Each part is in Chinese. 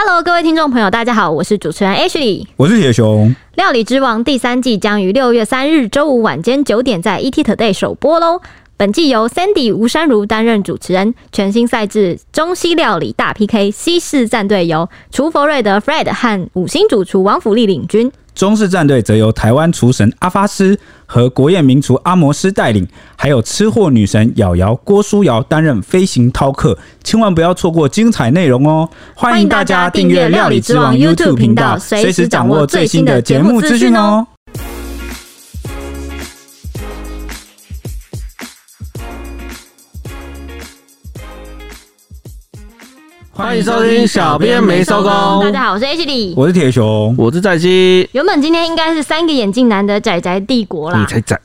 Hello，各位听众朋友，大家好，我是主持人 Ashley，我是铁熊。料理之王第三季将于六月三日周五晚间九点在 ETtoday 首播喽。本季由 Sandy 吴珊如担任主持人，全新赛制中西料理大 PK，西式战队由厨佛瑞德 Fred 和五星主厨王府力领军。中式战队则由台湾厨神阿发师和国宴名厨阿摩斯带领，还有吃货女神瑶瑶郭书瑶担任飞行饕客，千万不要错过精彩内容哦！欢迎大家订阅料理之王 YouTube 频道，随时掌握最新的节目资讯哦。欢迎收听小编没收工。大家好，我是 Ashley，我是铁熊，我是载基。原本今天应该是三个眼镜男的仔仔帝国啦，你才宅。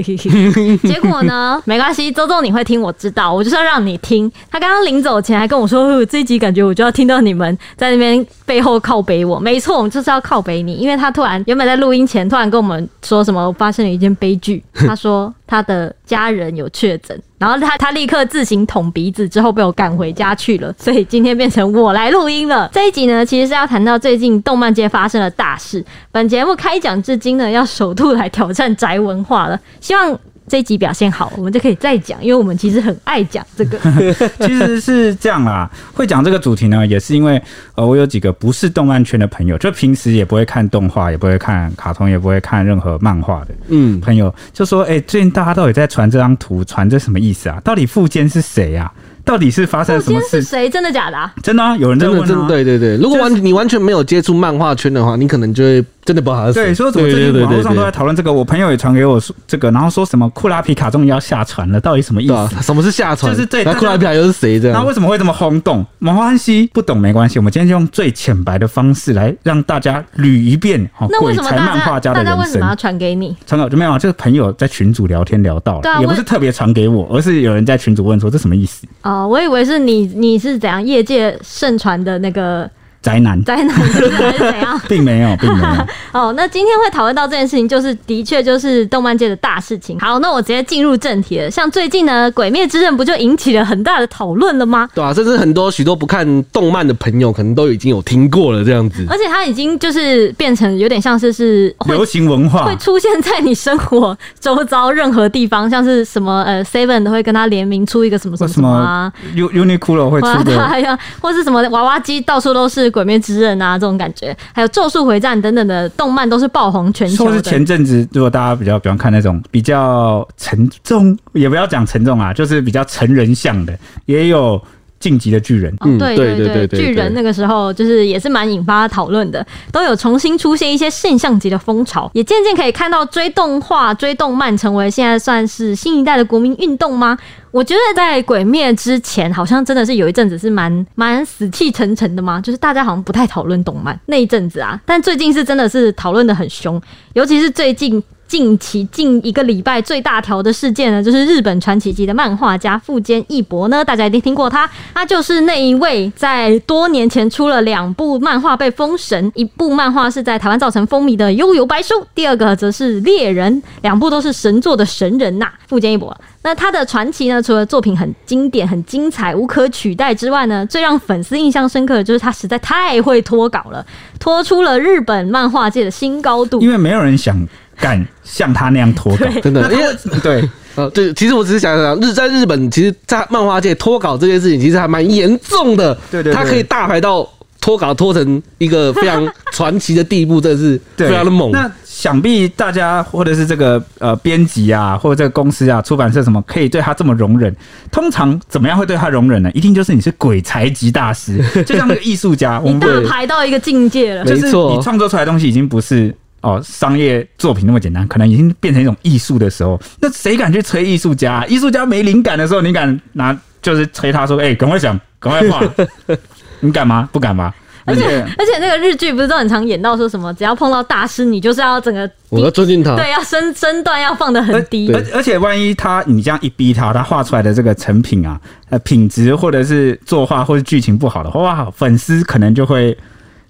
结果呢？没关系，周周你会听，我知道，我就是要让你听。他刚刚临走前还跟我说，这一集感觉我就要听到你们在那边背后靠北我。没错，我们就是要靠北你，因为他突然原本在录音前突然跟我们说什么发生了一件悲剧，他说他的家人有确诊，然后他他立刻自行捅鼻子，之后被我赶回家去了，所以今天变成我来录音了。这一集呢，其实是要谈到最近动漫界发生的大事。本节目开讲至今呢，要首度来挑战宅文化了。希望这一集表现好，我们就可以再讲，因为我们其实很爱讲这个。其实是这样啦，会讲这个主题呢，也是因为呃，我有几个不是动漫圈的朋友，就平时也不会看动画，也不会看卡通，也不会看任何漫画的，嗯，朋友就说，哎、欸，最近大家到底在传这张图，传这什么意思啊？到底富坚是谁啊？到底是发生了什么事？谁真的假的？啊？真的啊，有人在问啊。真的，对对对，如果完你完全没有接触漫画圈的话，你可能就会真的不好意思。对，说怎么最近网络上都在讨论这个，我朋友也传给我说这个，然后说什么库拉皮卡终于要下船了，到底什么意思？什么是下船？就是这那库拉皮卡又是谁这样？那为什么会这么轰动？没关系，不懂没关系，我们今天就用最浅白的方式来让大家捋一遍。那为什么鬼才漫画家的人生？大家为什么要传给你？传给就没有，就是朋友在群组聊天聊到了，也不是特别传给我，而是有人在群组问说这什么意思？哦，我以为是。你你是怎样业界盛传的那个？宅男，宅男是怎样？并没有，并没有。哦，那今天会讨论到这件事情，就是的确就是动漫界的大事情。好，那我直接进入正题了。像最近呢，《鬼灭之刃》不就引起了很大的讨论了吗？对啊，甚至很多许多不看动漫的朋友，可能都已经有听过了这样子。而且它已经就是变成有点像是是流行文化，会出现在你生活周遭任何地方，像是什么呃，Seven 都会跟他联名出一个什么什么什么啊，Uniqlo 会出的，或是什么娃娃机到处都是。鬼灭之刃啊，这种感觉，还有咒术回战等等的动漫都是爆红全球的。说是前阵子，如果大家比较喜欢看那种比较沉重，也不要讲沉重啊，就是比较成人向的，也有。进击的巨人，嗯，对对对，巨人那个时候就是也是蛮引发讨论的，都有重新出现一些现象级的风潮，也渐渐可以看到追动画、追动漫成为现在算是新一代的国民运动吗？我觉得在鬼灭之前，好像真的是有一阵子是蛮蛮死气沉沉的嘛，就是大家好像不太讨论动漫那一阵子啊，但最近是真的是讨论的很凶，尤其是最近。近期近一个礼拜最大条的事件呢，就是日本传奇级的漫画家富坚义博呢，大家一定听过他，他就是那一位在多年前出了两部漫画被封神，一部漫画是在台湾造成风靡的《幽游白书》，第二个则是《猎人》，两部都是神作的神人呐、富坚义博。那他的传奇呢，除了作品很经典、很精彩、无可取代之外呢，最让粉丝印象深刻的就是他实在太会脱稿了，脱出了日本漫画界的新高度，因为没有人想。敢像他那样脱稿，真的，因为对，呃，对，其实我只是想想，日在日本，其实，在漫画界脱稿这件事情，其实还蛮严重的。对对，他可以大牌到脱稿脱成一个非常传奇的地步，这是 非常的猛。那想必大家或者是这个呃编辑啊，或者这个公司啊、出版社什么，可以对他这么容忍？通常怎么样会对他容忍呢？一定就是你是鬼才级大师，就像那个艺术家，我们大牌到一个境界了，没错你创作出来的东西已经不是。哦，商业作品那么简单，可能已经变成一种艺术的时候，那谁敢去催艺术家？艺术家没灵感的时候，你敢拿就是催他说：“哎、欸，赶快想，赶快画。”你敢吗？不敢吧？而且而且那个日剧不是都很常演到说什么，只要碰到大师，你就是要整个我要尊敬他，对，要身身段要放得很低。而而且万一他你这样一逼他，他画出来的这个成品啊，呃，品质或者是作画或者剧情不好的话，哇，粉丝可能就会。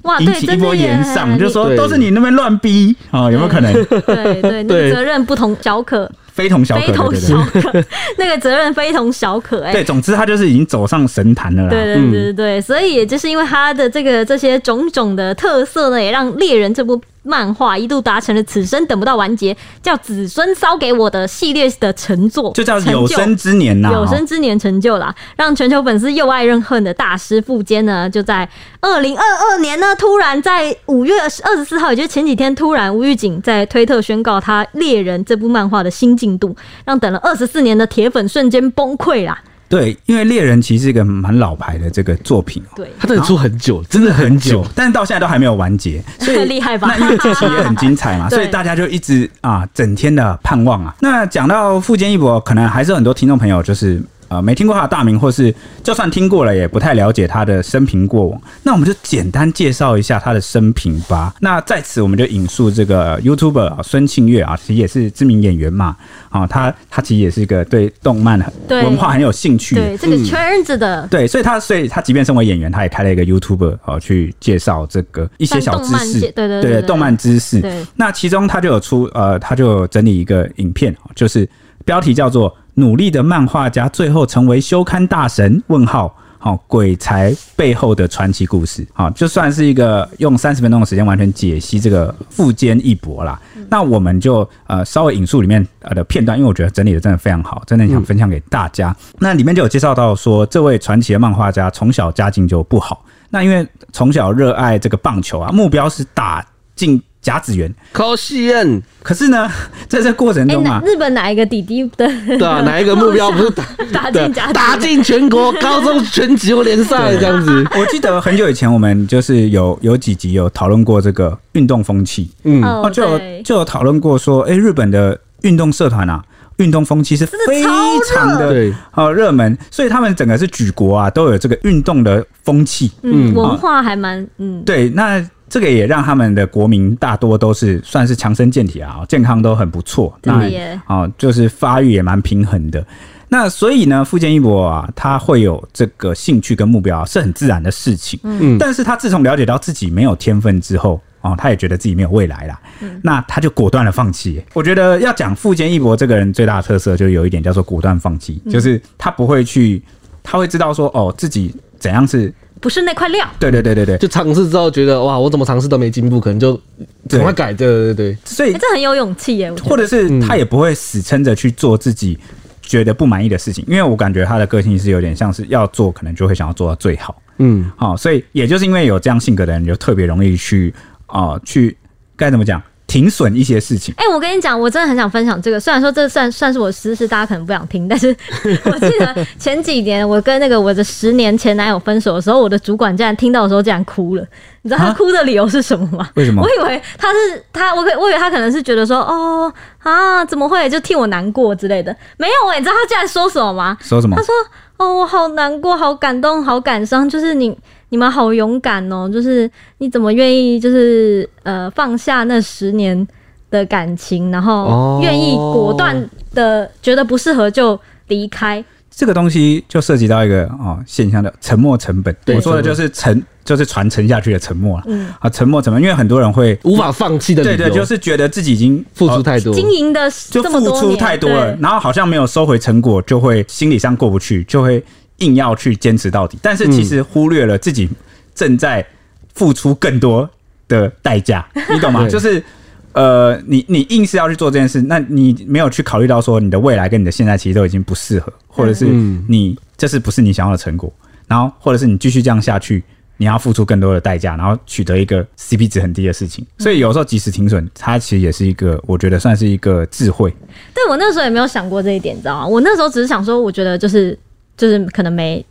哇，引起一波延上，就说都是你那边乱逼啊，有没有可能？对对，对，那个责任不同小可。非同小可，非同小可，那个责任非同小可。哎，对，总之他就是已经走上神坛了啦。对对对对对，所以也就是因为他的这个这些种种的特色呢，也让猎人这部。漫画一度达成了此生等不到完结，叫子孙烧给我的系列的成作，就叫有生之年呐，有生之年成就啦，让全球粉丝又爱又恨的大师富坚呢，就在二零二二年呢，突然在五月二十四号，也就是前几天，突然无预警在推特宣告他猎人这部漫画的新进度，让等了二十四年的铁粉瞬间崩溃啦。对，因为猎人其实是一个蛮老牌的这个作品，对，他真的出很久，真的很久，但是到现在都还没有完结，所以厉害吧？那因为剧情也很精彩嘛，所以大家就一直啊，整天的盼望啊。那讲到富坚义博，可能还是很多听众朋友就是。呃，没听过他的大名，或是就算听过了，也不太了解他的生平过往。那我们就简单介绍一下他的生平吧。那在此，我们就引述这个 YouTuber 孙庆月啊，其实也是知名演员嘛。啊，他他其实也是一个对动漫文化很有兴趣，对，对这个圈子的。对，所以他所以他即便身为演员，他也开了一个 YouTuber 啊，去介绍这个一些小知识，对对对，动漫知识。那其中他就有出呃，他就整理一个影片，就是标题叫做。努力的漫画家最后成为休刊大神？问号，好，鬼才背后的传奇故事，好，就算是一个用三十分钟的时间完全解析这个富坚义博啦。那我们就呃稍微引述里面呃的片段，因为我觉得整理的真的非常好，真的想分享给大家。那里面就有介绍到说，这位传奇的漫画家从小家境就不好，那因为从小热爱这个棒球啊，目标是打进。甲子园，可惜啊！可是呢，在这过程中啊，日本哪一个弟弟的？对啊，哪一个目标不是 打打进甲打进全国高中全球联赛这样子？我记得很久以前，我们就是有有几集有讨论过这个运动风气，嗯，就有就有讨论过说，哎，日本的运动社团啊，运动风气是非常的好热门，所以他们整个是举国啊都有这个运动的风气，嗯，文化还蛮嗯，对，那。这个也让他们的国民大多都是算是强身健体啊，健康都很不错。那啊，就是发育也蛮平衡的。那所以呢，富坚义博啊，他会有这个兴趣跟目标啊，是很自然的事情。嗯，但是他自从了解到自己没有天分之后，哦，他也觉得自己没有未来啦。嗯，那他就果断的放弃。我觉得要讲富坚义博这个人最大的特色，就有一点叫做果断放弃，就是他不会去，他会知道说，哦，自己怎样是。不是那块料。对对对对对，就尝试之后觉得哇，我怎么尝试都没进步，可能就赶快改。对对对对，所以、欸、这很有勇气耶。或者是他也不会死撑着去做自己觉得不满意的事情，因为我感觉他的个性是有点像是要做，可能就会想要做到最好。嗯，好，所以也就是因为有这样性格的人，就特别容易去啊、呃，去该怎么讲？停损一些事情。哎、欸，我跟你讲，我真的很想分享这个。虽然说这算算是我私事，大家可能不想听，但是 我记得前几年我跟那个我的十年前男友分手的时候，我的主管竟然听到的时候竟然哭了。你知道他哭的理由是什么吗？为什么？我以为他是他，我可我以为他可能是觉得说，哦啊，怎么会就替我难过之类的。没有哎、欸，你知道他竟然说什么吗？说什么？他说，哦，我好难过，好感动，好感伤，就是你。你们好勇敢哦！就是你怎么愿意，就是呃放下那十年的感情，然后愿意果断的觉得不适合就离开。这个东西就涉及到一个哦现象的沉没成本。我说的就是沉，就是船沉下去的沉默了。嗯啊，沉默成本，因为很多人会无法放弃的。对对，就是觉得自己已经付出太多，经营的就付出太多了，然后好像没有收回成果，就会心理上过不去，就会。硬要去坚持到底，但是其实忽略了自己正在付出更多的代价，你懂吗？就是呃，你你硬是要去做这件事，那你没有去考虑到说你的未来跟你的现在其实都已经不适合，或者是你这是不是你想要的成果？然后或者是你继续这样下去，你要付出更多的代价，然后取得一个 CP 值很低的事情。所以有时候及时停损，它其实也是一个我觉得算是一个智慧。对，我那时候也没有想过这一点，你知道吗？我那时候只是想说，我觉得就是。就是可能没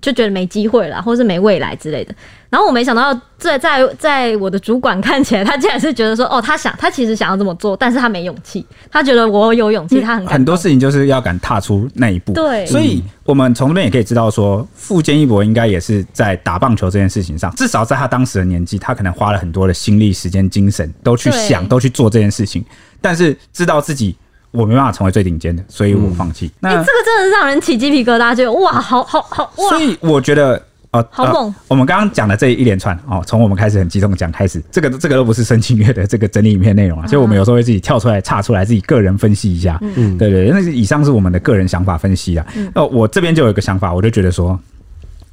就觉得没机会了，或是没未来之类的。然后我没想到，在在在我的主管 看起来，他竟然是觉得说，哦，他想他其实想要这么做，但是他没勇气。他觉得我有勇气，他很很多事情就是要敢踏出那一步。对，所以我们从这边也可以知道说，富坚义博应该也是在打棒球这件事情上，至少在他当时的年纪，他可能花了很多的心力、时间、精神，都去想，都去做这件事情。但是知道自己。我没办法成为最顶尖的，所以我放弃。那、欸、这个真的是让人起鸡皮疙瘩，就哇，好好好哇！所以我觉得哦，好猛、呃！我们刚刚讲的这一连串哦，从我们开始很激动讲开始，这个这个都不是申请月的这个整理影片内容啊，所以我们有时候会自己跳出来岔出来，自己个人分析一下。嗯，对对，那以上是我们的个人想法分析啊。那、嗯、我这边就有一个想法，我就觉得说，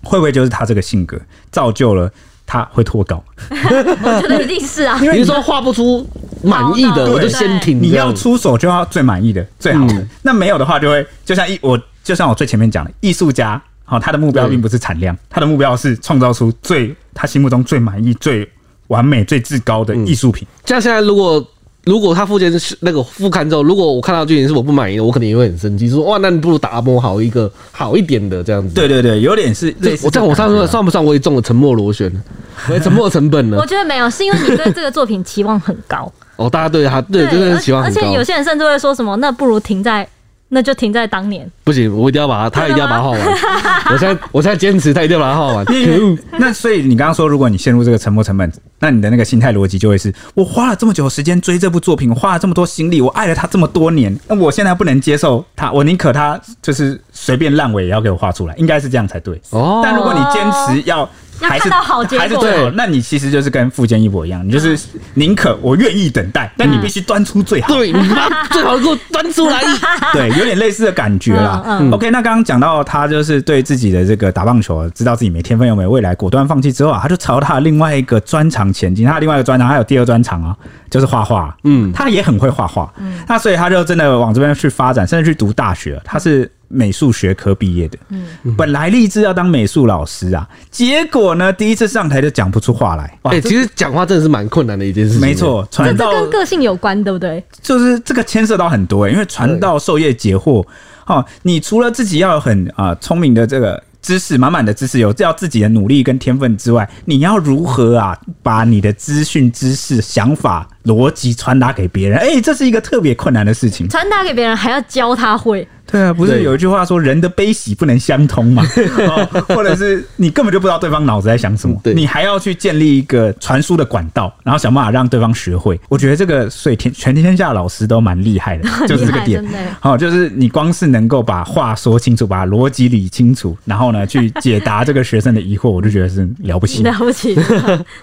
会不会就是他这个性格造就了他会脱稿？我觉得一定是啊，因为你说画不出满意的，我就先停。你要出手就要最满意的、最好的，嗯、那没有的话就会就像艺我就像我最前面讲的，艺术家。好，他的目标并不是产量，他的目标是创造出最他心目中最满意、最完美、最至高的艺术品。像现在，如果如果他附件是那个副刊之后，如果我看到剧情是我不满意的，我肯定也会很生气，说哇，那你不如打磨好一个好一点的这样子。对对对，有点是类似。我在我上说算不算我也中了沉默螺旋了？沉默成本呢？我觉得没有，是因为你对这个作品期望很高。哦，大家对他对真的是期望很高，而且有些人甚至会说什么，那不如停在。那就停在当年，不行，我一定要把它，他一定要把它画完。我现在，我现在坚持，他一定要把它画完。可恶！那所以你刚刚说，如果你陷入这个沉没成本，那你的那个心态逻辑就会是：我花了这么久时间追这部作品，我花了这么多心力，我爱了他这么多年，那我现在不能接受他，我宁可他就是随便烂尾也要给我画出来，应该是这样才对。哦。但如果你坚持要。还是到好结果，还是最好。那你其实就是跟富坚一博一样，你就是宁可我愿意等待，但你必须端出最好。对，你把最好的给我端出来。对，有点类似的感觉啦。嗯。OK，那刚刚讲到他就是对自己的这个打棒球，知道自己没天分又没未来，果断放弃之后啊，他就朝他的另外一个专长前进。他另外一个专长还有第二专长啊，就是画画。嗯，他也很会画画。嗯。那所以他就真的往这边去发展，甚至去读大学。他是。美术学科毕业的，嗯，本来立志要当美术老师啊，结果呢，第一次上台就讲不出话来。哎、欸，其实讲话真的是蛮困难的一件事情。没错，传道跟个性有关，对不对？就是这个牵涉到很多、欸，因为传道授业解惑，哦，你除了自己要有很啊聪明的这个知识，满满的知识，有要自己的努力跟天分之外，你要如何啊把你的资讯、知识、想法、逻辑传达给别人？哎、欸，这是一个特别困难的事情。传达给别人还要教他会。对啊，不是有一句话说人的悲喜不能相通嘛？或者是你根本就不知道对方脑子在想什么，你还要去建立一个传输的管道，然后想办法让对方学会。我觉得这个所以天全天下老师都蛮厉害的，就是这个点。好，就是你光是能够把话说清楚，把逻辑理清楚，然后呢去解答这个学生的疑惑，我就觉得是了不起，了不起。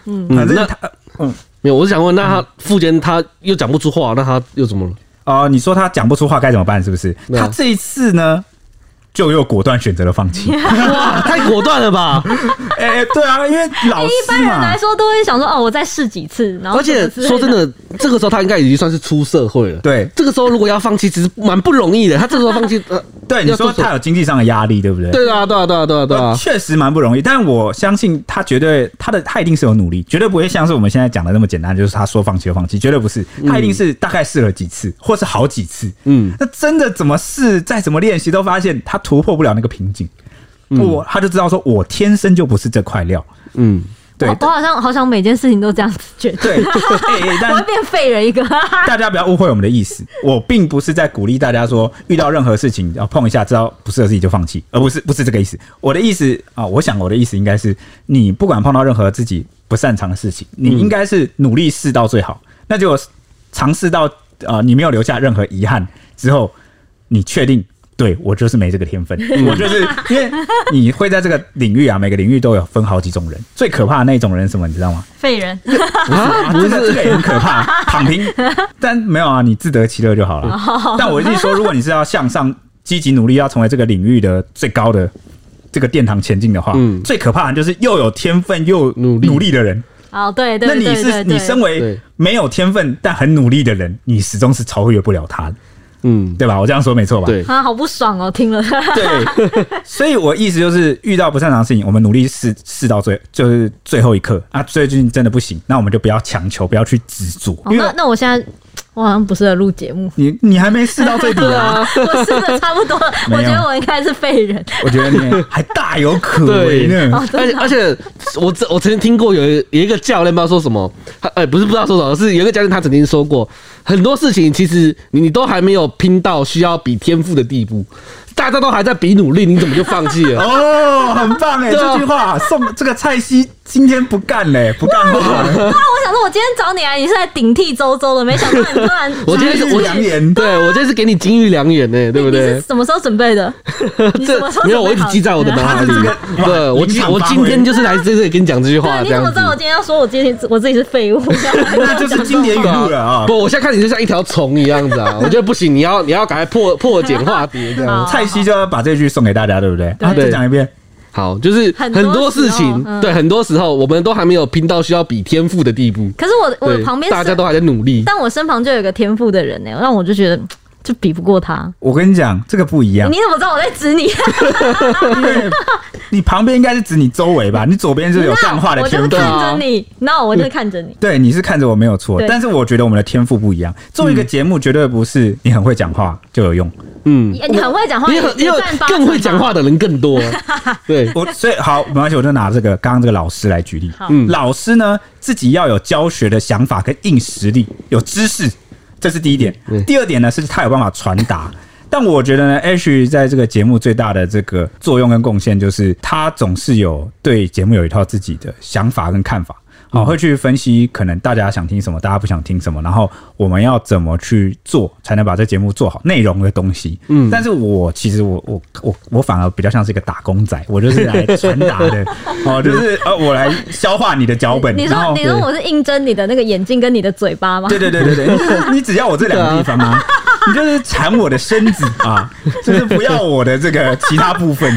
嗯，反正他嗯没有，我是想问，那他傅坚他又讲不出话，那他又怎么了？哦，你说他讲不出话该怎么办？是不是？他这一次呢？就又果断选择了放弃，哇，太果断了吧！哎、欸，对啊，因为老，一般人来说都会想说，哦，我再试几次。然后，而且说真的，这个时候他应该已经算是出社会了。对，这个时候如果要放弃，其实蛮不容易的。他这个时候放弃，呃，对，你说他有经济上的压力，对不对？对啊，对啊，对啊，对啊，对啊，确实蛮不容易。但我相信他绝对，他的他一定是有努力，绝对不会像是我们现在讲的那么简单，就是他说放弃就放弃，绝对不是。他一定是大概试了几次，或是好几次。嗯，那真的怎么试，再怎么练习，都发现他突破不了那个瓶。仅仅，我他就知道说，我天生就不是这块料。嗯，对，我好像好想每件事情都这样子觉得。对，我会变废人一个。大家不要误会我们的意思，我并不是在鼓励大家说，遇到任何事情要碰一下，知道不适合自己就放弃，而不是不是这个意思。我的意思啊，我想我的意思应该是，你不管碰到任何自己不擅长的事情，你应该是努力试到最好。那就尝试到啊，你没有留下任何遗憾之后，你确定。对，我就是没这个天分，我就是因为你会在这个领域啊，每个领域都有分好几种人，最可怕的那种人是什么，你知道吗？废人，不是，啊、这个这个很可怕，躺平。但没有啊，你自得其乐就好了。但我跟你说，如果你是要向上、积极努力，要成为这个领域的最高的这个殿堂前进的话，嗯，最可怕的就是又有天分又努努力的人。哦，对对，那你是你身为没有天分但很努力的人，你始终是超越不了他的。嗯，对吧？我这样说没错吧？对，啊，好不爽哦，听了。对，所以我意思就是，遇到不擅长的事情，我们努力试试到最，就是最后一刻啊。最近真的不行，那我们就不要强求，不要去执着。哦，那那我现在。我好像不适合录节目。你你还没试到最底啊？我试的差不多，我觉得我应该是废人。我觉得你还大有可为呢。而且而且，我我曾经听过有有一个教练不知道说什么，他哎不是不知道说什么，是有一个教练他曾经说过，很多事情其实你你都还没有拼到需要比天赋的地步。大家都还在比努力，你怎么就放弃了？哦，很棒哎！这句话送这个蔡西今天不干嘞，不干了。那 我想说，我今天找你来，你是来顶替周周的，没想到你突然，我今天是良言，对我今天是给你金玉良言呢，对不对？你是什么时候准备的？这没有，我一直记在我的脑海里面。对，我今我今天就是来在这里跟你讲这句话。你怎么知道我今天要说我今天我自己是废物？那就是经典语录了啊！不，我现在看你就像一条虫一样子啊！我觉得不行，你要你要赶快破破茧化蝶这样。蔡西就要把这句送给大家，对不对？啊，再讲一遍。好，就是很多事情，对，很多时候我们都还没有拼到需要比天赋的地步。可是我我旁边大家都还在努力，但我身旁就有个天赋的人呢，让我就觉得就比不过他。我跟你讲，这个不一样。你怎么知道我在指你？你旁边应该是指你周围吧？你左边是有干话的天赋。我就看着你，那我就看着你。对，你是看着我没有错，但是我觉得我们的天赋不一样。做一个节目绝对不是你很会讲话就有用。嗯，你很会讲话，因为因为更会讲话的人更多。对，我所以好没关系，我就拿这个刚刚这个老师来举例。嗯，老师呢自己要有教学的想法跟硬实力，有知识，这是第一点。第二点呢是他有办法传达。但我觉得呢，Ash 在这个节目最大的这个作用跟贡献，就是他总是有对节目有一套自己的想法跟看法。好，会去分析可能大家想听什么，大家不想听什么，然后我们要怎么去做才能把这节目做好内容的东西。嗯，但是我其实我我我我反而比较像是一个打工仔，我就是来传达的 哦，就是呃，我来消化你的脚本。你说你说我是应征你的那个眼睛跟你的嘴巴吗？对对对对对，你只要我这两个地方吗，你就是馋我的身子啊，就是不要我的这个其他部分，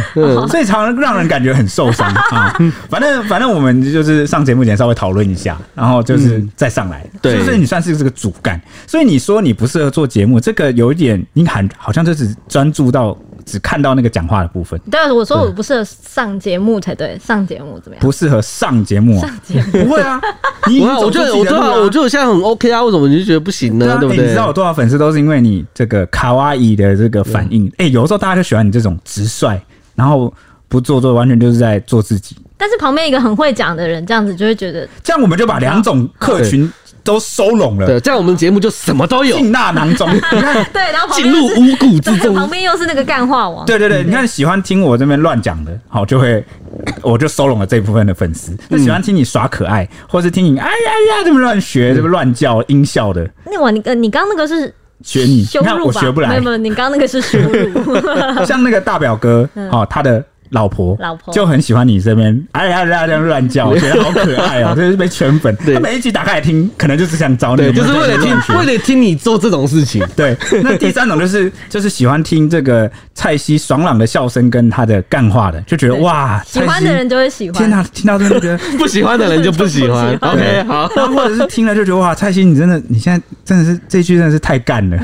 所以常常让人感觉很受伤啊。反正反正我们就是上节目前稍微讨。讨论一下，然后就是再上来，嗯、对，所以你算是这个主干。所以你说你不适合做节目，这个有一点，你很好像就只专注到只看到那个讲话的部分。对，我说我不适合上节目才对，上节目怎么样？不适合上节目，啊上节目不会啊！你我觉得我觉得我觉得我现在很 OK 啊，为什么你就觉得不行呢？对不对？你知道有多少粉丝都是因为你这个卡哇伊的这个反应？哎，有时候大家就喜欢你这种直率，然后不做作，完全就是在做自己。但是旁边一个很会讲的人，这样子就会觉得，这样我们就把两种客群都收拢了。对，这样我们节目就什么都有，进纳囊中。你看，对，然后进入五谷之 中，旁边又是那个干话王。对对对，你看喜欢听我这边乱讲的，好，就会 我就收拢了这部分的粉丝。那喜欢听你耍可爱，或是听你哎呀呀这么乱学，这么乱叫音效的。那我你呃，你刚刚那个是学你，你看我学不来。没有没有，你刚刚那个是羞辱。像那个大表哥 哦，他的。老婆，老婆就很喜欢你这边，哎呀呀这样乱叫，我觉得好可爱哦，就是被圈粉。他每一集打开来听，可能就是想找你，就是为了听，为了听你做这种事情。对，那第三种就是 就是喜欢听这个蔡西爽朗的笑声跟他的干话的，就觉得哇，喜欢的人就会喜欢。天哪，听到这个不喜欢的人就不喜欢。OK，好，或者是听了就觉得哇，蔡西你真的，你现在真的是这句真的是太干了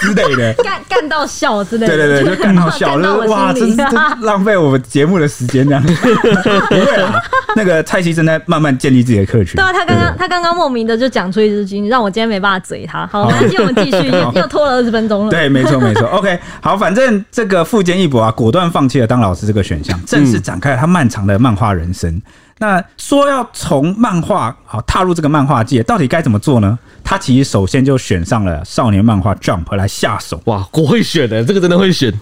之类的，干干到笑之类的。对对对，就干到笑，就是哇，真是浪费我们节目的时间这样，不会啊。那个蔡西正在慢慢建立自己的客群。对啊，他刚刚他刚刚莫名的就讲出一支金，让我今天没办法嘴他。好，那今天我们继续，又拖了二十分钟了。对，没错没错。OK，好，反正这个富坚义博啊，果断放弃了当老师这个选项，正式展开了他漫长的漫画人生。那说要从漫画好踏入这个漫画界，到底该怎么做呢？他其实首先就选上了少年漫画 Jump 来下手。哇，我会选的，这个真的会选。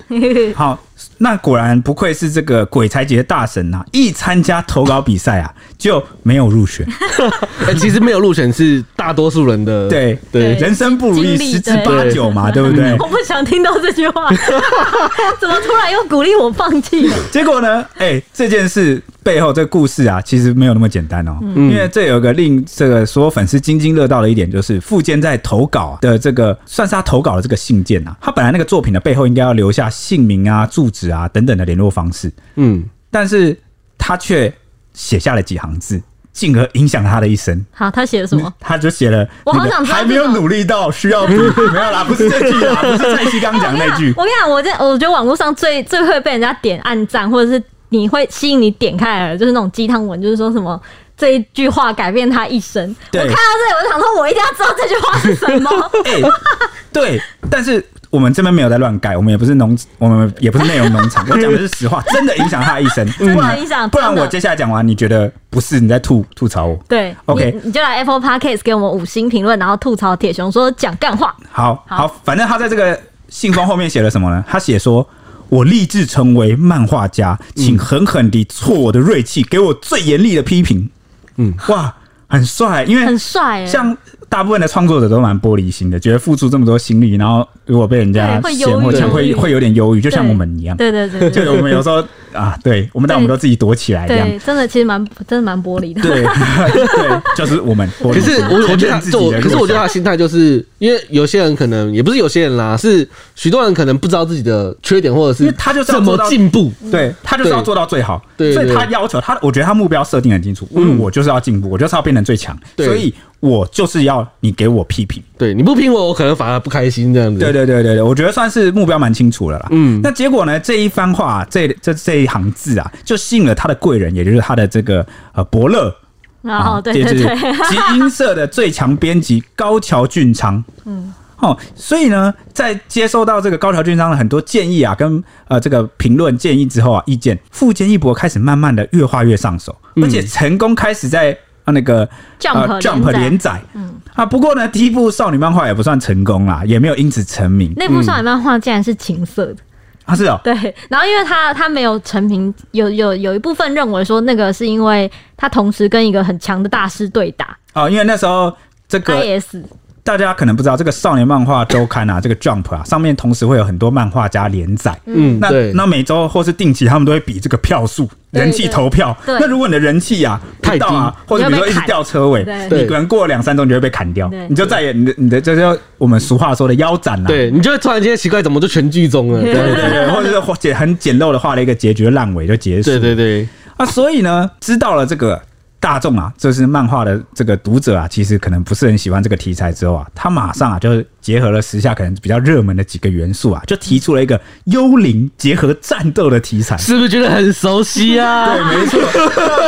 好。那果然不愧是这个鬼才级的大神呐、啊！一参加投稿比赛啊，就没有入选。其实没有入选是大多数人的对对，人生不如意十之八九嘛，对不对？我不想听到这句话，怎么突然又鼓励我放弃？结果呢？哎、欸，这件事背后这个故事啊，其实没有那么简单哦。嗯、因为这有个令这个所有粉丝津津乐道的一点，就是富坚在投稿的这个算是他投稿的这个信件啊，他本来那个作品的背后应该要留下姓名啊、住址啊等等的联络方式，嗯，但是他却写下了几行字，进而影响他的一生。好，他写了什么？他就写了，我好想还没有努力到需要，没有啦，不是这句啦，不是蔡西刚讲那句。我跟你讲，我在我觉得网络上最最会被人家点暗赞，或者是你会吸引你点开来的，就是那种鸡汤文，就是说什么这一句话改变他一生。我看到这里，我就想说，我一定要知道这句话是什么。欸、对，但是。我们这边没有在乱改，我们也不是农，我们也不是内容农场，我讲的是实话，真的影响他一生，真的影响。不然我接下来讲完，你觉得不是你在吐吐槽我？对，OK，你，你就来 Apple Podcast 给我们五星评论，然后吐槽铁熊说讲干话。好好，好，反正他在这个信封后面写了什么呢？他写说：“我立志成为漫画家，请狠狠地挫我的锐气，给我最严厉的批评。”嗯，哇。很帅，因为很帅，像。大部分的创作者都蛮玻璃心的，觉得付出这么多心力，然后如果被人家嫌或抢，会会有点忧郁，就像我们一样。对对对，就我们有时候啊，对我们但我们都自己躲起来一样。对，真的其实蛮真的蛮玻璃的。对 对，就是我们。可是我我觉得，可是我觉得他的心态就是因为有些人可能也不是有些人啦，是许多人可能不知道自己的缺点，或者是他就是怎么进步，对他就是要做到最好，所以他要求他，我觉得他目标设定很清楚，因为我就是要进步，我就是要变成最强，所以。我就是要你给我批评，对，你不评我，我可能反而不开心这样子。对对对对对，我觉得算是目标蛮清楚了啦。嗯，那结果呢？这一番话，这这这一行字啊，就吸引了他的贵人，也就是他的这个呃伯乐。哦，对对对，集英社的最强编辑高桥俊昌。嗯，哦，所以呢，在接收到这个高桥俊昌的很多建议啊，跟呃这个评论建议之后啊，意见富坚义博开始慢慢的越画越上手，而且成功开始在。啊，那个 Jump Jump 连载，嗯啊，不过呢，第一部少女漫画也不算成功啦，也没有因此成名。那部少女漫画竟然是情色的啊，是哦，对。然后因为他他没有成名，有有有一部分认为说那个是因为他同时跟一个很强的大师对打哦，因为那时候这个。大家可能不知道，这个少年漫画周刊啊，这个 Jump 啊，上面同时会有很多漫画家连载。嗯，那那每周或是定期，他们都会比这个票数、人气投票。那如果你的人气啊太低，或者比如说一直掉车尾，你可能过了两三周你就会被砍掉，你就再也你的你的这就我们俗话说的腰斩了。对，你就会突然间奇怪，怎么就全剧终了？对对对，或者是简很简陋的画了一个结局烂尾就结束。对对对，啊，所以呢，知道了这个。大众啊，就是漫画的这个读者啊，其实可能不是很喜欢这个题材。之后啊，他马上啊，就是结合了时下可能比较热门的几个元素啊，就提出了一个幽灵结合战斗的题材，是不是觉得很熟悉啊？对，没错。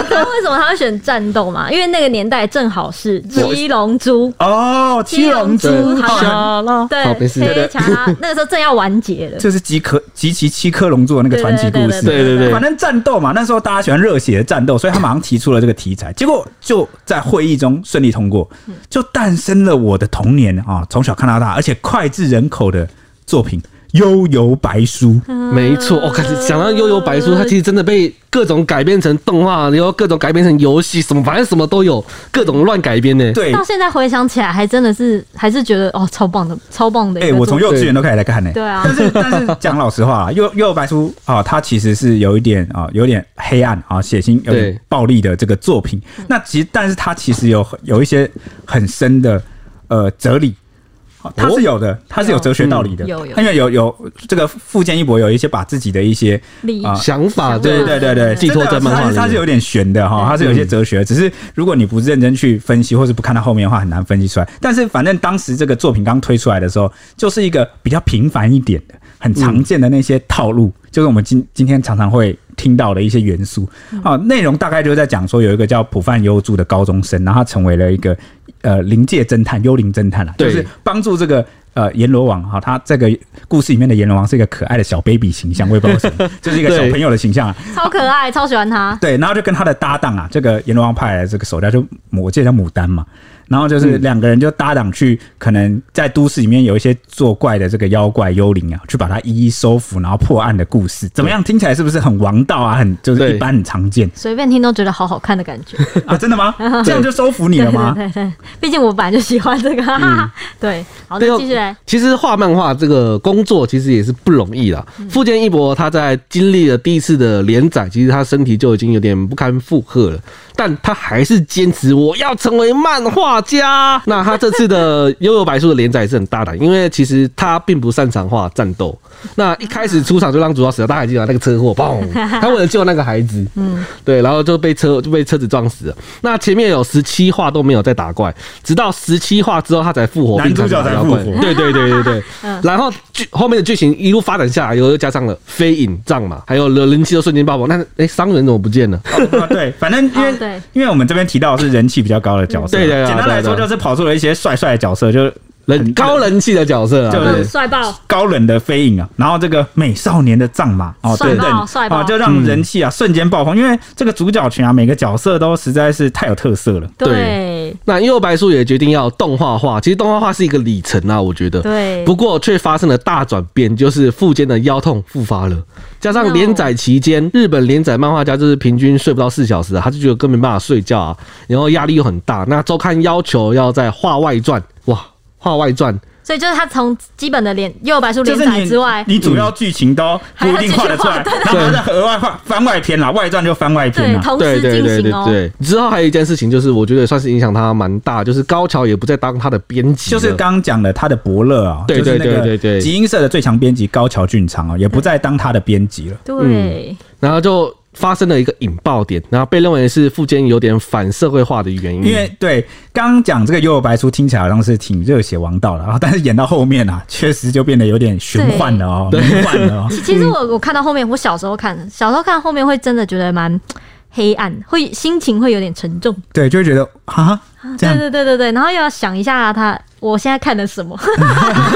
那为什么他会选战斗嘛？因为那个年代正好是七龙珠哦，七龙珠，好了，对，黑桥那个时候正要完结了，这是集可集齐七颗龙珠的那个传奇故事。对对对，反正战斗嘛，那时候大家喜欢热血的战斗，所以他马上提出了这个题材。结果就在会议中顺利通过，就诞生了我的童年啊！从小看到大，而且脍炙人口的作品。幽游白书，没错。我开始想到幽游白书，它其实真的被各种改编成动画，然后各种改编成游戏，什么反正什么都有，各种乱改编呢。对，到现在回想起来，还真的是还是觉得哦，超棒的，超棒的。哎，我从幼稚园都开始来看呢。对啊，但是但是 讲老实话，幽幽游白书啊，它其实是有一点啊，有点黑暗啊，血腥、有点暴力的这个作品。那其实，但是它其实有有一些很深的呃哲理。他是有的，他是有哲学道理的，有有，因为有有这个富坚一博有一些把自己的一些啊想法，对对对对，寄托在漫画里，他是有点悬的哈，他是有一些哲学，只是如果你不认真去分析，或是不看到后面的话，很难分析出来。但是反正当时这个作品刚推出来的时候，就是一个比较平凡一点的、很常见的那些套路，就是我们今今天常常会听到的一些元素啊。内容大概就是在讲说，有一个叫浦饭优助的高中生，然后他成为了一个。呃，灵界侦探、幽灵侦探啊，就是帮助这个呃阎罗王哈。他这个故事里面的阎罗王是一个可爱的小 baby 形象，我也不知道什么，就是一个小朋友的形象啊，超可爱，超喜欢他。对，然后就跟他的搭档啊，这个阎罗王派来的这个手下就我记得叫牡丹嘛。然后就是两个人就搭档去，可能在都市里面有一些作怪的这个妖怪幽灵啊，去把它一一收服，然后破案的故事，怎么样？听起来是不是很王道啊？很就是一般很常见，随便听都觉得好好看的感觉 啊！真的吗？这样就收服你了吗？对对对，毕竟我本来就喜欢这个。嗯、对，好那，继续来。其实画漫画这个工作其实也是不容易啦。富坚义博他在经历了第一次的连载，其实他身体就已经有点不堪负荷了。但他还是坚持我要成为漫画家。那他这次的《悠悠白书》的连载是很大胆，因为其实他并不擅长画战斗。那一开始出场就让主角死了，大家还记得那个车祸，砰！他为了救那个孩子，嗯，对，然后就被车就被车子撞死了。那前面有十七话都没有在打怪，直到十七话之后他才复活，男主角才复活。对对对对对。然后剧后面的剧情一路发展下来，又加上了飞影杖嘛，还有人气都瞬间爆棚。那哎，商人怎么不见了？对，反正因为。对，因为我们这边提到的是人气比较高的角色，对对，简单来说就是跑出了一些帅帅的角色，就是人高人气的角色，就是帅爆高冷的飞影啊，然后这个美少年的藏马哦，对对，啊，就让人气啊瞬间爆棚，因为这个主角群啊，每个角色都实在是太有特色了，对。对，那幽游白书也决定要动画化。其实动画化是一个里程啊，我觉得。对。不过却发生了大转变，就是富坚的腰痛复发了。加上连载期间，日本连载漫画家就是平均睡不到四小时，他就觉得根本没办法睡觉啊，然后压力又很大。那周刊要求要在画外传，哇，画外传。所以就是他从基本的连《右白书》连载之外，你，你主要剧情都不一定画得出来，然后再额外画番外篇啦，外传就番外篇啦，同时进行哦。对对对对对。之后还有一件事情，就是我觉得算是影响他蛮大，就是高桥也不再当他的编辑，就是刚刚讲的他的伯乐啊，对对对对对，集英社的最强编辑高桥俊昌啊，也不再当他的编辑了。对，嗯、然后就。发生了一个引爆点，然后被认为是富坚有点反社会化的原因。因为对刚刚讲这个《幽游白书》听起来好像是挺热血王道的，然后但是演到后面啊，确实就变得有点玄幻了哦，玄幻了哦。其实我我看到后面，我小时候看，小时候看后面会真的觉得蛮黑暗，会心情会有点沉重。对，就会觉得啊，这样对对对对对，然后又要想一下他。我现在看的什么？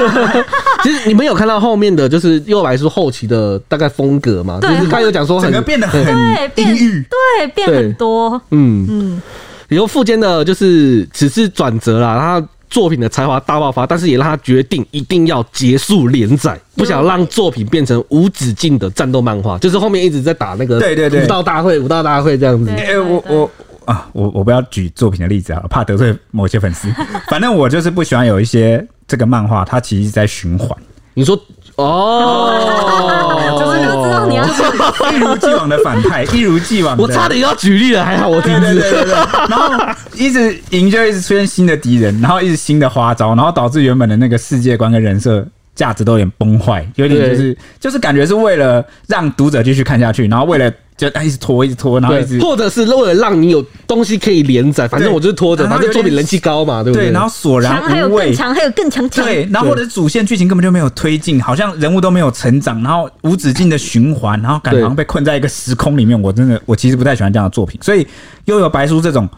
其实你们有看到后面的就是《幽游白书》后期的大概风格吗？对，就是他有讲说很整个变得很对，变对变很多。嗯嗯，然后富坚的就是只是转折啦，他作品的才华大爆发，但是也让他决定一定要结束连载，不想让作品变成无止境的战斗漫画，就是后面一直在打那个对对对武道大会武道大会这样子。哎，我我。啊，我我不要举作品的例子啊，怕得罪某些粉丝。反正我就是不喜欢有一些这个漫画，它其实是在循环。你说 哦，就是知道你要 一如既往的反派，一如既往。我差点要举例了，还好我听对对对对。然后一直赢就一直出现新的敌人，然后一直新的花招，然后导致原本的那个世界观跟人设价值都有点崩坏，有点就是就是感觉是为了让读者继续看下去，然后为了。就一直拖，一直拖，然后一直，或者是为了让你有东西可以连载，反正我就是拖着，反正作品人气高嘛，对不对？对，然后索然无味，强还有更强，对，然后或者主线剧情根本就没有推进，好像人物都没有成长，然后无止境的循环，然后感觉好像被困在一个时空里面。我真的，我其实不太喜欢这样的作品，所以《又有白书》这种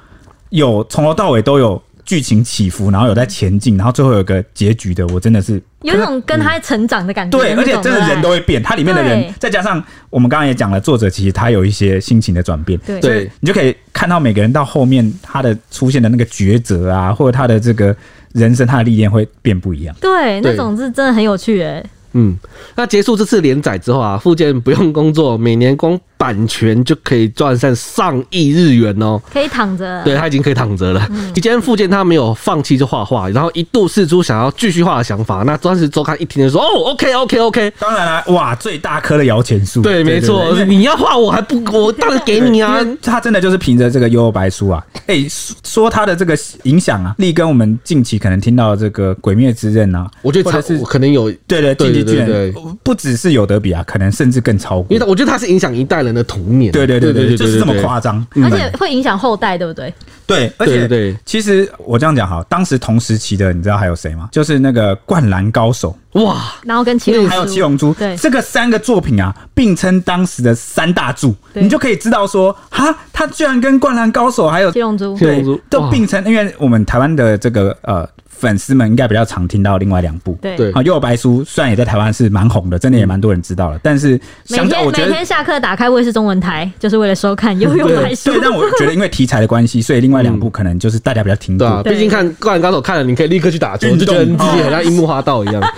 有从头到尾都有。剧情起伏，然后有在前进，然后最后有个结局的，我真的是有种跟他成长的感觉。对，而且真的人都会变，它里面的人再加上我们刚刚也讲了，作者其实他有一些心情的转变。对，你就可以看到每个人到后面他的出现的那个抉择啊，或者他的这个人生，他的历练会变不一样。对，那种是真的很有趣诶。嗯，那结束这次连载之后啊，富坚不用工作，每年光版权就可以赚上上亿日元哦，可以躺着。对，他已经可以躺着了。期间富坚他没有放弃就画画，然后一度试出想要继续画的想法。那当时周刊一听就说：“哦，OK OK OK。”当然了，哇，最大颗的摇钱树。对，没错，你要画我还不 我当然给你啊。他真的就是凭着这个《幽游白书》啊，哎，说他的这个影响啊，力跟我们近期可能听到的这个《鬼灭之刃》啊，我觉得他是可能有对对对对对，不只是有得比啊，可能甚至更超过。因为我觉得他是影响一代人的童年。对对对对对，就是这么夸张，而且会影响后代，对不对？对，而且对，其实我这样讲哈，当时同时期的，你知道还有谁吗？就是那个《灌篮高手》哇，然后跟七龙珠，还有七龙珠，对，这个三个作品啊，并称当时的三大柱，你就可以知道说，哈，他居然跟《灌篮高手》还有七龙珠，七龙珠。都并称，因为我们台湾的这个呃。粉丝们应该比较常听到另外两部，对。对，好，《幽游白书》虽然也在台湾是蛮红的，真的也蛮多人知道了，但是相对我觉得每天下课打开卫视中文台，就是为了收看《幽游白书》。对，但我觉得因为题材的关系，所以另外两部可能就是大家比较听过。毕竟看《灌篮高手》看了，你可以立刻去打球，就觉得自己很像樱木花道一样。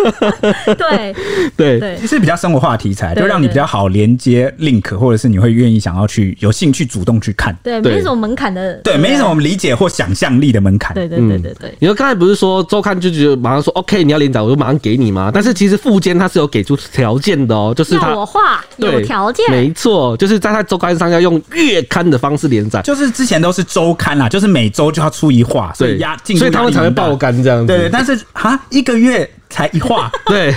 对。对。对，是比较生活化的题材，就让你比较好连接 link，或者是你会愿意想要去有兴趣主动去看。对，没什么门槛的，对，没什么理解或想象力的门槛。对对对对对，你说刚才不是说？周刊就觉得马上说 OK，你要连载，我就马上给你吗。但是其实富坚他是有给出条件的哦，就是他我画有条件，没错，就是在他周刊上要用月刊的方式连载，就是之前都是周刊啦，就是每周就要出一话，所以压进，所以他们才会爆肝这样子。对，对，但是啊，一个月才一画，对，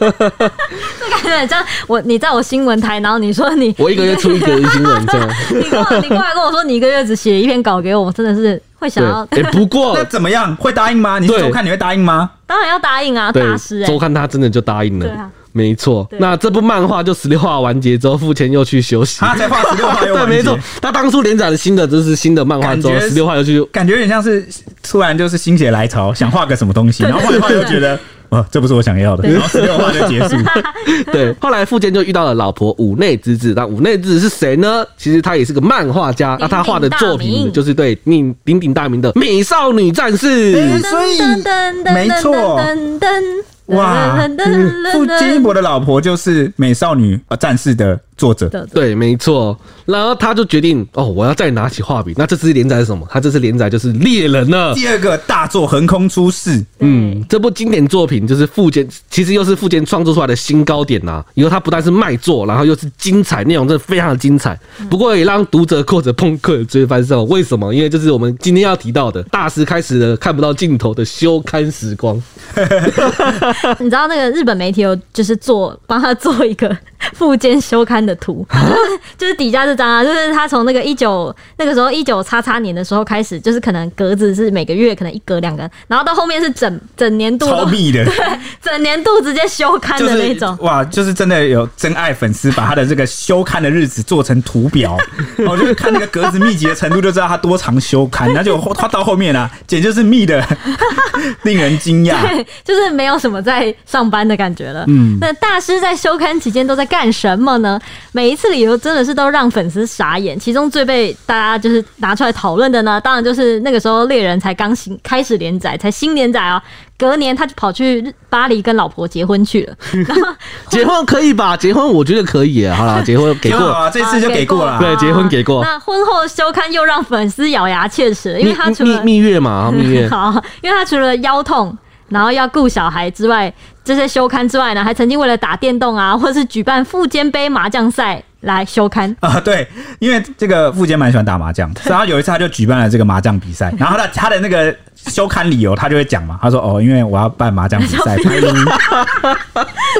这感觉很像我你在我新闻台，然后你说你我一个月出一个新闻这样，你过来你过来跟我说你一个月只写一篇稿给我，我真的是。会想要哎，不过 那怎么样？会答应吗？你周看你会答应吗？当然要答应啊，大师哎！周看他真的就答应了，对啊，没错。那这部漫画就十六话完结之后，付钱又去休息。他才画十六话又完结，对，没错。他当初连载的新的就是新的漫画之后，十六话又去，感觉有点像是突然就是心血来潮，想画个什么东西，然后画一画又觉得。啊，这不是我想要的，然后十六话就结束。对，后来富坚就遇到了老婆五内之子，那五内之子是谁呢？其实他也是个漫画家，那他画的作品就是对鼎鼎鼎大名的《美少女战士》，所以没错。哇，富坚义博的老婆就是美少女战士的作者，对，没错。然后他就决定哦，我要再拿起画笔。那这次连载是什么？他这次连载就是猎人了，第二个大作横空出世。嗯，这部经典作品就是富坚，其实又是富坚创作出来的新高点呐。以后他不但是卖座，然后又是精彩，内容真的非常的精彩。不过也让读者或者朋克追番上。为什么？因为就是我们今天要提到的大师开始了看不到尽头的休刊时光。你知道那个日本媒体有就是做帮他做一个 附件修刊的图，就是底下这张啊，就是他从那个一九那个时候一九叉叉年的时候开始，就是可能格子是每个月可能一格两格，然后到后面是整整年度超密的，对，整年度直接修刊的那种。哇，就是真的有真爱粉丝把他的这个休刊的日子做成图表，我就是看那个格子密集的程度就知道他多长修刊，然后就他到后面啊，简直就是密的，令人惊讶。对，就是没有什么在上班的感觉了。嗯，那大师在休刊期间都在干什么呢？每一次理由真的是都让粉丝傻眼。其中最被大家就是拿出来讨论的呢，当然就是那个时候猎人才刚新开始连载，才新连载啊。隔年他就跑去巴黎跟老婆结婚去了。结婚可以吧？结婚我觉得可以啊。好了，结婚给过啊，这次就给过了。对，结婚给过。那婚后休刊又让粉丝咬牙切齿，因为他除了蜜月嘛，蜜月 好，因为他除了腰痛。然后要顾小孩之外，这些休刊之外呢，还曾经为了打电动啊，或者是举办富坚杯麻将赛来休刊啊。对，因为这个富坚蛮喜欢打麻将，然后有一次他就举办了这个麻将比赛，然后他他的那个休刊理由他就会讲嘛，他说哦，因为我要办麻将比赛，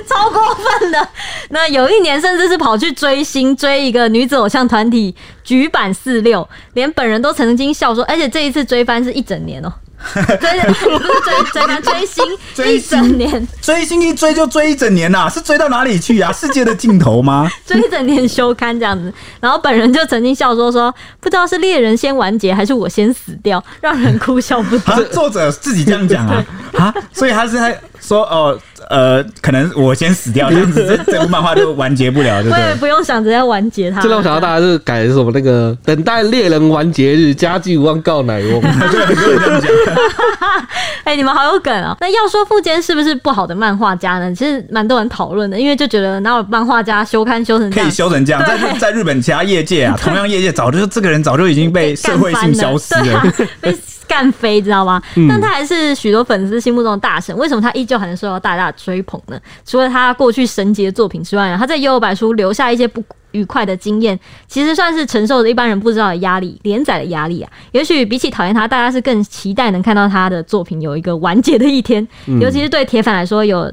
超过分的。那有一年甚至是跑去追星，追一个女子偶像团体举版四六连本人都曾经笑说，而且这一次追番是一整年哦。追追追他追星追一整年，追星一追就追一整年呐、啊，是追到哪里去啊？世界的尽头吗？追一整年休刊这样子，然后本人就曾经笑说说，不知道是猎人先完结还是我先死掉，让人哭笑不得。作者自己这样讲啊啊，所以他是在说哦。呃，可能我先死掉，这样子这 这部漫画就完结不了，对不对？不用想着要完结它。这让我想到大家是改的什么那个等待猎人完结日，家祭无忘告乃翁。对，很多人这样讲。哎，你们好有梗哦。那要说富坚是不是不好的漫画家呢？其实蛮多人讨论的，因为就觉得哪有漫画家修刊修成这样，可以修成这样，在在日本其他业界啊，同样业界早就这个人早就已经被社会性消失了。被干飞，知道吗？但他还是许多粉丝心目中的大神。为什么他依旧还能受到大大的追捧呢？除了他过去神级的作品之外，他在《幽游白书》留下一些不愉快的经验，其实算是承受着一般人不知道的压力，连载的压力啊。也许比起讨厌他，大家是更期待能看到他的作品有一个完结的一天。尤其是对铁粉来说，有。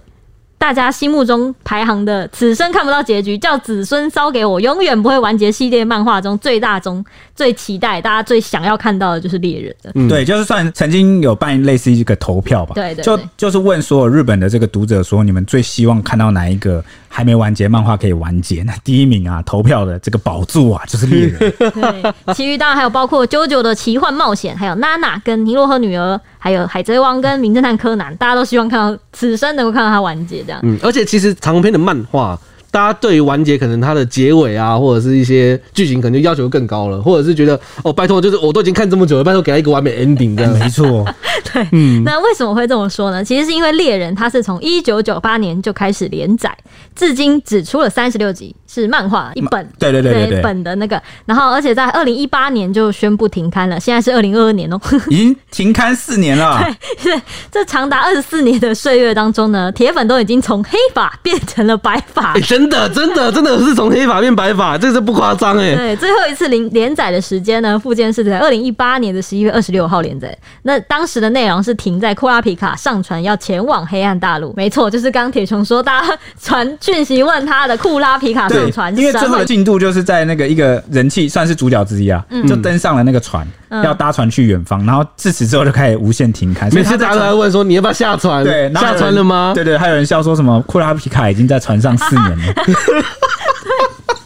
大家心目中排行的此生看不到结局，叫子孙烧给我，永远不会完结系列漫画中最大中最期待，大家最想要看到的就是猎人的。嗯，对，就是算曾经有办类似一个投票吧。对就就是问所有日本的这个读者说，你们最希望看到哪一个还没完结漫画可以完结？那第一名啊，投票的这个宝座啊，就是猎人。对，其余当然还有包括 JoJo 的奇幻冒险，还有娜娜跟尼罗河女儿。还有海贼王跟名侦探柯南，大家都希望看到此生能够看到它完结这样。嗯，而且其实长篇的漫画，大家对于完结可能它的结尾啊，或者是一些剧情，可能就要求更高了，或者是觉得哦，拜托，就是我都已经看这么久了，拜托给他一个完美 ending 这样。没错，对，嗯。那为什么会这么说呢？其实是因为猎人他是从一九九八年就开始连载，至今只出了三十六集。是漫画一本，对对对对，对，本的那个，然后而且在二零一八年就宣布停刊了，现在是二零二二年哦，已经停刊四年了。对，是这长达二十四年的岁月当中呢，铁粉都已经从黑发变成了白发。欸，真的真的真的是从黑发变白发，这是不夸张哎。对，最后一次连连载的时间呢，附件是在二零一八年的十一月二十六号连载，那当时的内容是停在库拉皮卡上船要前往黑暗大陆，没错，就是刚铁雄说大家传讯息问他的库拉皮卡。对，因为最后的进度就是在那个一个人气算是主角之一啊，就登上了那个船，要搭船去远方，然后自此之后就开始无限停刊。每次大家都来问说，你要不要下船？对，下船了吗？对对，还有人笑说什么库拉皮卡已经在船上四年了。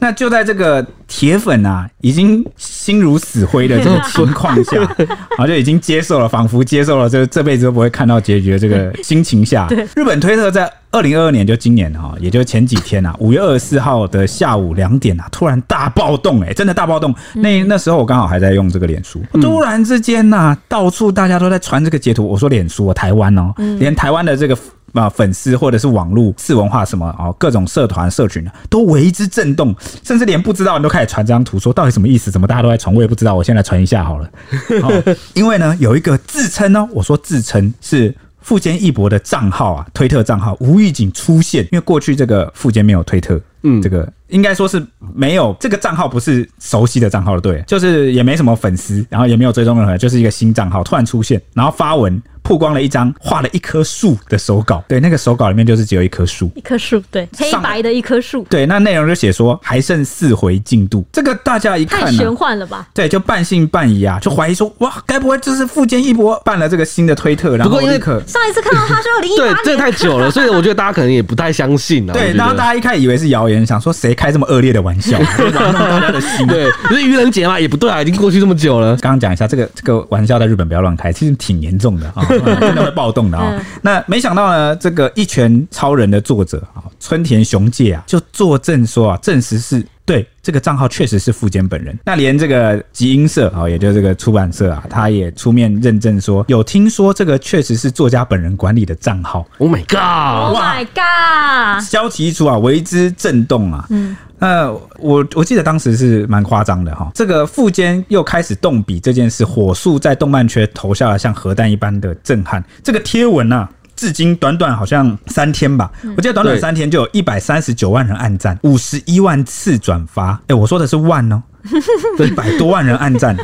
那就在这个铁粉啊，已经心如死灰的 这个情况下，然 后就已经接受了，仿佛接受了这这辈子都不会看到结局的这个心情下，日本推特在二零二二年就今年哈，也就前几天啊，五月二十四号的下午两点啊，突然大暴动，哎，真的大暴动。那那时候我刚好还在用这个脸书，突然之间呐，到处大家都在传这个截图。我说脸书，台湾哦，连台湾的这个。啊，粉丝或者是网络次文化什么啊，各种社团社群都为之震动，甚至连不知道人都开始传这张图，说到底什么意思？怎么大家都在传？我也不知道，我先来传一下好了。哦、因为呢，有一个自称呢，我说自称是富坚义博的账号啊，推特账号无预警出现，因为过去这个富坚没有推特，嗯，这个应该说是没有这个账号不是熟悉的账号了，对，就是也没什么粉丝，然后也没有追踪任何，就是一个新账号突然出现，然后发文。曝光了一张画了一棵树的手稿，对，那个手稿里面就是只有一棵树，一棵树，对，黑白的一棵树，对，那内容就写说还剩四回进度，这个大家一看、啊、太玄幻了吧？对，就半信半疑啊，就怀疑说哇，该不会就是富坚一博办了这个新的推特？然后立刻上一次看到他说零一八对，这个太久了，所以我觉得大家可能也不太相信啊。对，然后大家一开始以为是谣言，想说谁开这么恶劣的玩笑，玩弄大家的心？对，可是愚人节嘛，也不对啊，已经过去这么久了。刚刚讲一下这个这个玩笑，在日本不要乱开，其实挺严重的啊，真的会暴。动的啊，那没想到呢，这个一拳超人的作者啊，村田雄介啊，就作证说啊，证实是对这个账号确实是富坚本人。那连这个集英社啊，也就是这个出版社啊，他也出面认证说，有听说这个确实是作家本人管理的账号。Oh my god！Oh my god！消息一出啊，为之震动啊。嗯。那我我记得当时是蛮夸张的哈，这个富坚又开始动笔这件事，火速在动漫圈投下了像核弹一般的震撼。这个贴文啊，至今短短好像三天吧，我记得短短三天就有一百三十九万人按赞，五十一万次转发。哎，我说的是万哦。一百多万人按赞，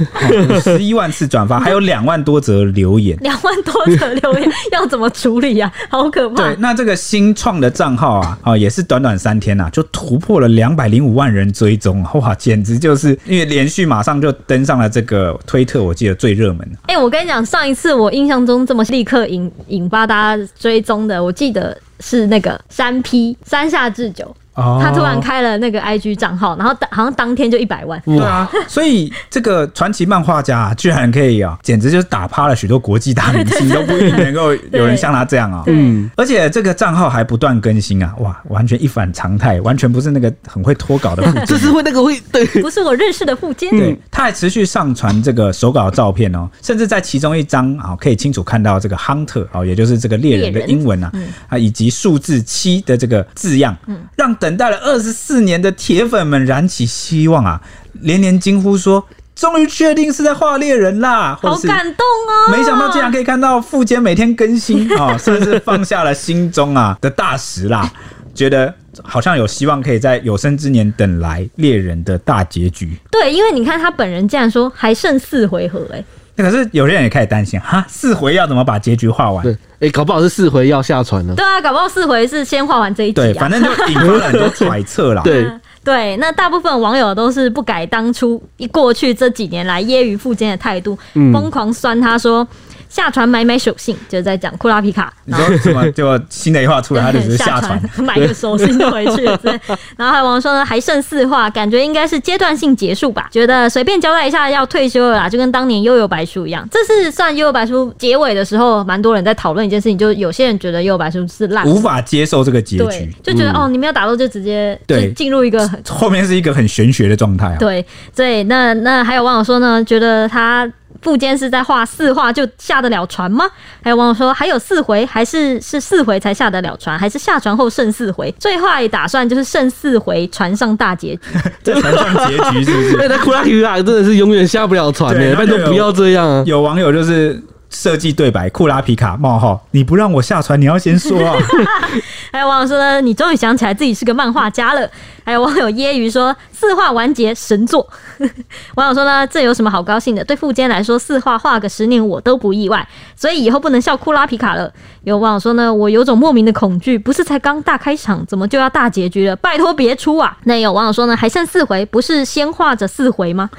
十一万次转发，还有两万多则留言。两万多则留言要怎么处理呀、啊？好可怕！对，那这个新创的账号啊，啊，也是短短三天呐、啊，就突破了两百零五万人追踪，哇，简直就是因为连续马上就登上了这个推特，我记得最热门。哎、欸，我跟你讲，上一次我印象中这么立刻引引发大家追踪的，我记得是那个三 P 三下智久。他突然开了那个 IG 账号，然后当好像当天就一百万。对啊，所以这个传奇漫画家、啊、居然可以啊，简直就是打趴了许多国际大明星，都不一定能够有人像他这样啊。嗯，而且这个账号还不断更新啊，哇，完全一反常态，完全不是那个很会脱稿的富坚，这是会那个会对，不是我认识的富坚。对，他还持续上传这个手稿的照片哦，甚至在其中一张啊，可以清楚看到这个 Hunter 啊，也就是这个猎人的英文啊，啊，以及数字七的这个字样，嗯，让等待了二十。四年的铁粉们燃起希望啊，连连惊呼说：“终于确定是在画猎人啦！”好感动哦！没想到竟然可以看到富坚每天更新啊，算是放下了心中啊的大石啦，觉得好像有希望可以在有生之年等来猎人的大结局。对，因为你看他本人竟然说还剩四回合哎、欸，可是有些人也开始担心哈，四回要怎么把结局画完？对。哎、欸，搞不好是四回要下船了。对啊，搞不好四回是先画完这一集、啊。对，反正就引发了很多揣测啦。对对，那大部分网友都是不改当初一过去这几年来揶揄富坚的态度，疯、嗯、狂酸他说。下船买买手信，就是在讲库拉皮卡。你说什么？就新的一话出来，他就只是下船买个手信就回去了。对。然后还有网友说呢，还剩四话，感觉应该是阶段性结束吧？觉得随便交代一下要退休了啦，就跟当年幽游白书一样。这次算幽游白书结尾的时候，蛮多人在讨论一件事情，就有些人觉得幽游白书是烂，无法接受这个结局，就觉得、嗯、哦，你没有打斗就直接对进入一个 后面是一个很玄学的状态啊。对对，那那还有网友说呢，觉得他。富坚是在画四画就下得了船吗？还有网友说，还有四回，还是是四回才下得了船，还是下船后剩四回？最坏打算就是剩四回船上大结局。在船上结局是不是？那库拉皮卡真的是永远下不了船呢？拜托不要这样啊！有网友就是。设计对白：库拉皮卡冒号，你不让我下船，你要先说啊！还有网友说呢，你终于想起来自己是个漫画家了。还有网友揶揄说，四画完结神作。网友说呢，这有什么好高兴的？对富坚来说，四画画个十年我都不意外，所以以后不能笑库拉皮卡了。有网友说呢，我有种莫名的恐惧，不是才刚大开场，怎么就要大结局了？拜托别出啊！那有网友说呢，还剩四回，不是先画着四回吗？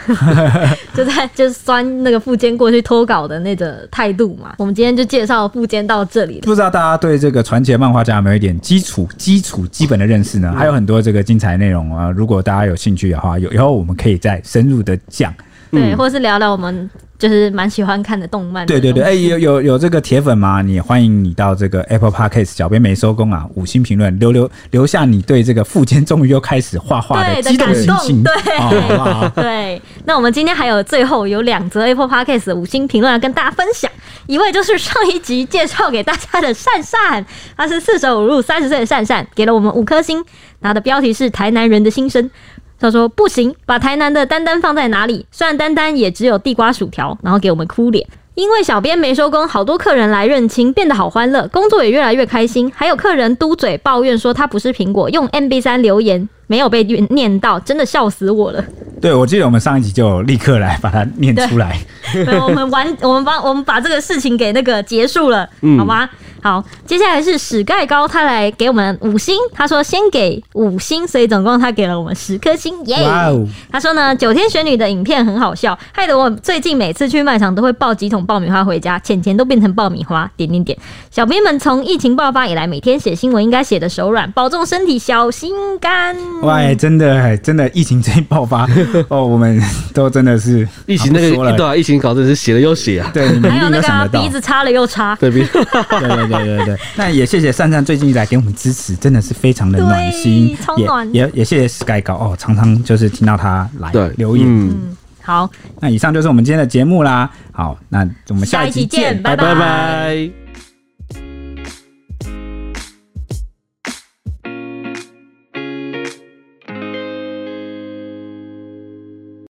就在就是酸那个富坚过去脱稿的那个。态度嘛，我们今天就介绍富坚到这里。不知道大家对这个传奇漫画家有没有一点基础、基础、基本的认识呢？还有很多这个精彩内容啊，如果大家有兴趣的话，有以后我们可以再深入的讲。对，或是聊聊我们就是蛮喜欢看的动漫的。对对对，哎、欸，有有有这个铁粉吗？你欢迎你到这个 Apple Podcast，小编没收工啊，五星评论，留留留下你对这个富坚终于又开始画画的激动心情。对，对，那我们今天还有最后有两则 Apple Podcast 的五星评论要跟大家分享，一位就是上一集介绍给大家的善善，他是四舍五入三十岁的善善，给了我们五颗星，他的标题是台南人的心声。他说：“不行，把台南的丹丹放在哪里？虽然丹丹也只有地瓜薯条，然后给我们哭脸。因为小编没收工，好多客人来认亲，变得好欢乐，工作也越来越开心。还有客人嘟嘴抱怨说他不是苹果，用 MB 三留言。”没有被念到，真的笑死我了。对，我记得我们上一集就立刻来把它念出来。对，我们完，我们把，我们把这个事情给那个结束了，嗯、好吗？好，接下来是史盖高，他来给我们五星。他说先给五星，所以总共他给了我们十颗星。耶、yeah! Wow！他说呢，九天玄女的影片很好笑，害得我最近每次去卖场都会抱几桶爆米花回家，钱钱都变成爆米花。点点点。小编们从疫情爆发以来，每天写新闻应该写的手软，保重身体，小心肝。哇，真的，真的，疫情这一爆发哦，我们都真的是疫情那个 对啊，疫情搞的是写了又写啊，对，还有那个鼻子擦了又擦，对，对对对对对对。那也谢谢善善最近来给我们支持，真的是非常的暖心，超暖。也也，也谢谢 Sky 高哦，常常就是听到他来留言。嗯，好，那以上就是我们今天的节目啦。好，那我们下一期见，拜拜。拜拜。